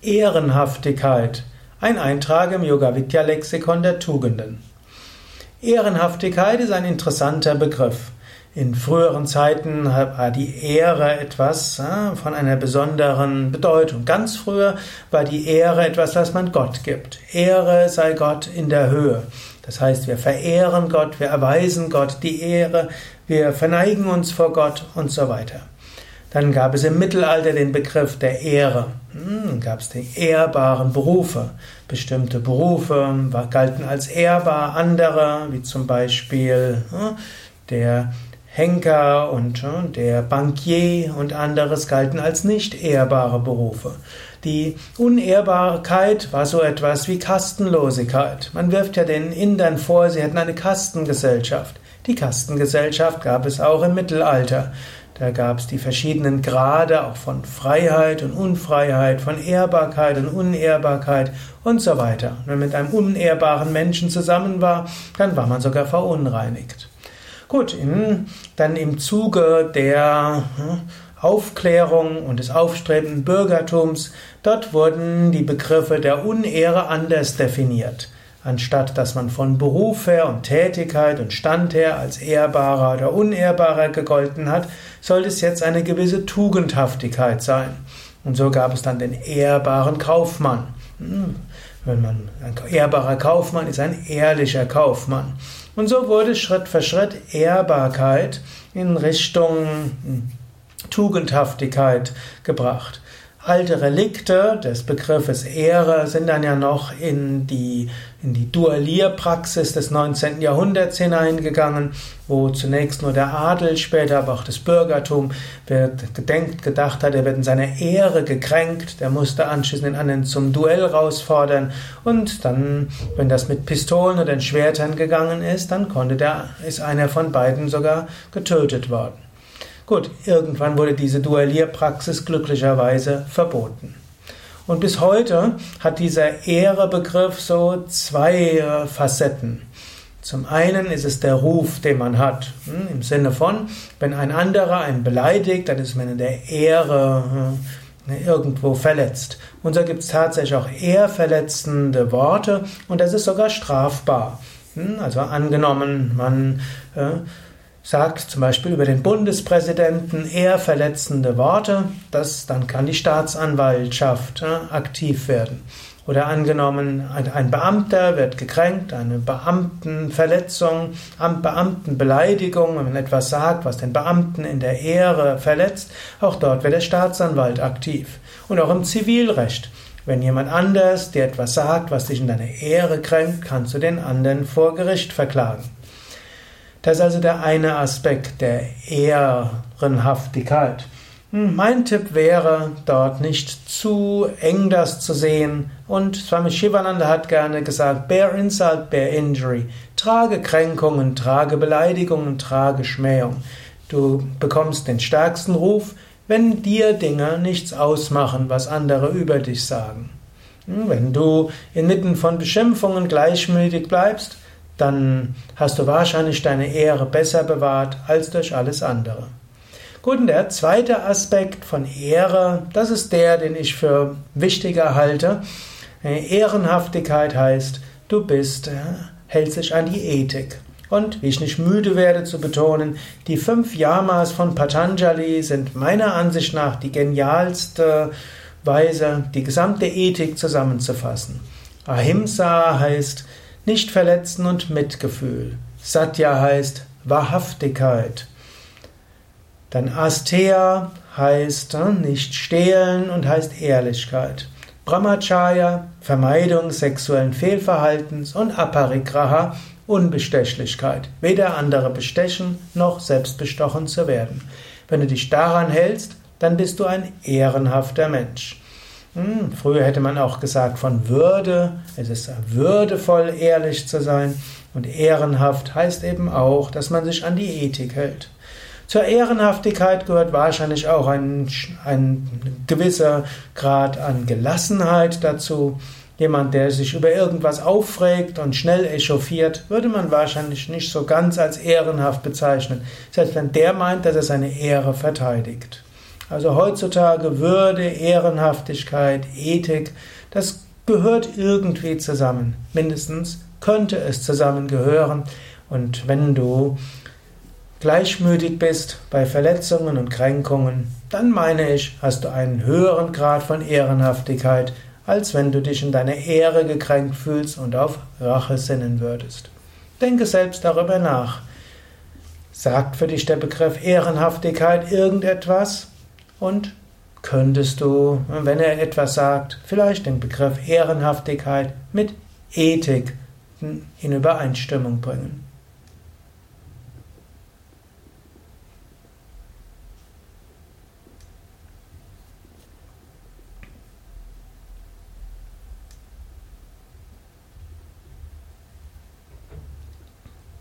Ehrenhaftigkeit. Ein Eintrag im Yoga Vidya Lexikon der Tugenden. Ehrenhaftigkeit ist ein interessanter Begriff. In früheren Zeiten war die Ehre etwas von einer besonderen Bedeutung. Ganz früher war die Ehre etwas, was man Gott gibt. Ehre sei Gott in der Höhe. Das heißt, wir verehren Gott, wir erweisen Gott die Ehre, wir verneigen uns vor Gott und so weiter. Dann gab es im Mittelalter den Begriff der Ehre. Hm, gab es die ehrbaren Berufe. Bestimmte Berufe galten als ehrbar, andere, wie zum Beispiel hm, der Henker und hm, der Bankier und anderes galten als nicht ehrbare Berufe. Die Unehrbarkeit war so etwas wie Kastenlosigkeit. Man wirft ja den Indern vor, sie hätten eine Kastengesellschaft. Die Kastengesellschaft gab es auch im Mittelalter. Da gab es die verschiedenen Grade auch von Freiheit und Unfreiheit, von Ehrbarkeit und Unehrbarkeit und so weiter. Wenn man mit einem unehrbaren Menschen zusammen war, dann war man sogar verunreinigt. Gut, in, dann im Zuge der hm, Aufklärung und des aufstrebenden Bürgertums, dort wurden die Begriffe der Unehre anders definiert. Anstatt dass man von Beruf her und Tätigkeit und Stand her als ehrbarer oder unehrbarer gegolten hat, sollte es jetzt eine gewisse Tugendhaftigkeit sein. Und so gab es dann den ehrbaren Kaufmann. Hm, wenn man ein ehrbarer Kaufmann ist, ein ehrlicher Kaufmann. Und so wurde Schritt für Schritt Ehrbarkeit in Richtung hm, Tugendhaftigkeit gebracht. Alte Relikte des Begriffes Ehre sind dann ja noch in die, in die Duellierpraxis des 19. Jahrhunderts hineingegangen, wo zunächst nur der Adel, später aber auch das Bürgertum gedenkt, gedacht hat, er wird in seiner Ehre gekränkt, der musste anschließend den anderen zum Duell herausfordern und dann, wenn das mit Pistolen oder Schwertern gegangen ist, dann konnte der, ist einer von beiden sogar getötet worden. Gut, irgendwann wurde diese Duellierpraxis glücklicherweise verboten. Und bis heute hat dieser Ehrebegriff so zwei äh, Facetten. Zum einen ist es der Ruf, den man hat, hm, im Sinne von, wenn ein anderer einen beleidigt, dann ist man in der Ehre äh, irgendwo verletzt. Und so gibt es tatsächlich auch ehrverletzende Worte und das ist sogar strafbar. Hm, also angenommen, man äh, sagt zum Beispiel über den Bundespräsidenten eher verletzende Worte, das, dann kann die Staatsanwaltschaft äh, aktiv werden. Oder angenommen, ein Beamter wird gekränkt, eine Beamtenverletzung, Beamtenbeleidigung, wenn man etwas sagt, was den Beamten in der Ehre verletzt, auch dort wird der Staatsanwalt aktiv. Und auch im Zivilrecht. Wenn jemand anders dir etwas sagt, was dich in deiner Ehre kränkt, kannst du den anderen vor Gericht verklagen. Das ist also der eine Aspekt der Ehrenhaftigkeit. Hm, mein Tipp wäre, dort nicht zu eng das zu sehen. Und Swami Shivananda hat gerne gesagt, bear insult, bear injury. Trage Kränkungen, trage Beleidigungen, trage Schmähung. Du bekommst den stärksten Ruf, wenn dir Dinge nichts ausmachen, was andere über dich sagen. Hm, wenn du inmitten von Beschimpfungen gleichmütig bleibst, dann hast du wahrscheinlich deine Ehre besser bewahrt als durch alles andere. Gut, und der zweite Aspekt von Ehre, das ist der, den ich für wichtiger halte. Ehrenhaftigkeit heißt, du bist, hältst dich an die Ethik. Und wie ich nicht müde werde zu betonen, die fünf Yamas von Patanjali sind meiner Ansicht nach die genialste Weise, die gesamte Ethik zusammenzufassen. Ahimsa heißt nicht verletzen und Mitgefühl. Satya heißt Wahrhaftigkeit. Dann Asteya heißt äh, nicht stehlen und heißt Ehrlichkeit. Brahmacharya, Vermeidung sexuellen Fehlverhaltens und Aparigraha, Unbestechlichkeit. Weder andere bestechen noch selbst bestochen zu werden. Wenn du dich daran hältst, dann bist du ein ehrenhafter Mensch. Hm, früher hätte man auch gesagt von Würde. Es ist würdevoll, ehrlich zu sein. Und ehrenhaft heißt eben auch, dass man sich an die Ethik hält. Zur Ehrenhaftigkeit gehört wahrscheinlich auch ein, ein gewisser Grad an Gelassenheit dazu. Jemand, der sich über irgendwas aufregt und schnell echauffiert, würde man wahrscheinlich nicht so ganz als ehrenhaft bezeichnen, selbst wenn der meint, dass er seine Ehre verteidigt. Also heutzutage Würde, Ehrenhaftigkeit, Ethik, das gehört irgendwie zusammen. Mindestens könnte es zusammengehören. Und wenn du gleichmütig bist bei Verletzungen und Kränkungen, dann meine ich, hast du einen höheren Grad von Ehrenhaftigkeit, als wenn du dich in deiner Ehre gekränkt fühlst und auf Rache sinnen würdest. Denke selbst darüber nach. Sagt für dich der Begriff Ehrenhaftigkeit irgendetwas? Und könntest du, wenn er etwas sagt, vielleicht den Begriff Ehrenhaftigkeit mit Ethik in Übereinstimmung bringen?